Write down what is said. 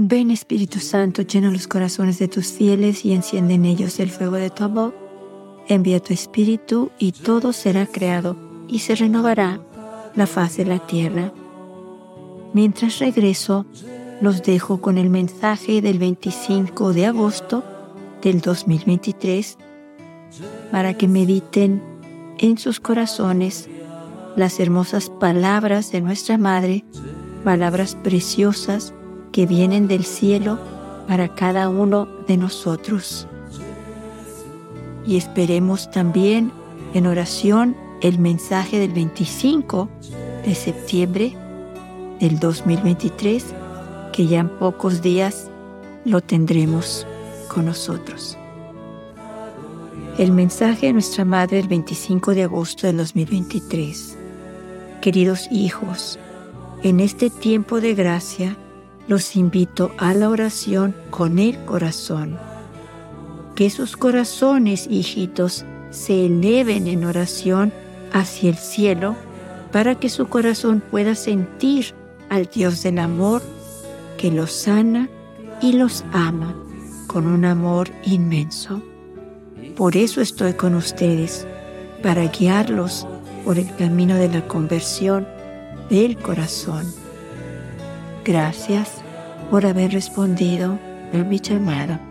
Ven Espíritu Santo, llena los corazones de tus fieles y enciende en ellos el fuego de tu amor. Envía tu Espíritu y todo será creado y se renovará la faz de la tierra. Mientras regreso, los dejo con el mensaje del 25 de agosto del 2023 para que mediten en sus corazones las hermosas palabras de nuestra Madre, palabras preciosas que vienen del cielo para cada uno de nosotros. Y esperemos también en oración el mensaje del 25 de septiembre del 2023, que ya en pocos días lo tendremos con nosotros. El mensaje de nuestra Madre el 25 de agosto del 2023. Queridos hijos, en este tiempo de gracia, los invito a la oración con el corazón. Que sus corazones, hijitos, se eleven en oración hacia el cielo para que su corazón pueda sentir al Dios del amor que los sana y los ama con un amor inmenso. Por eso estoy con ustedes, para guiarlos por el camino de la conversión del corazón. Gracias por haber respondido a mi llamada.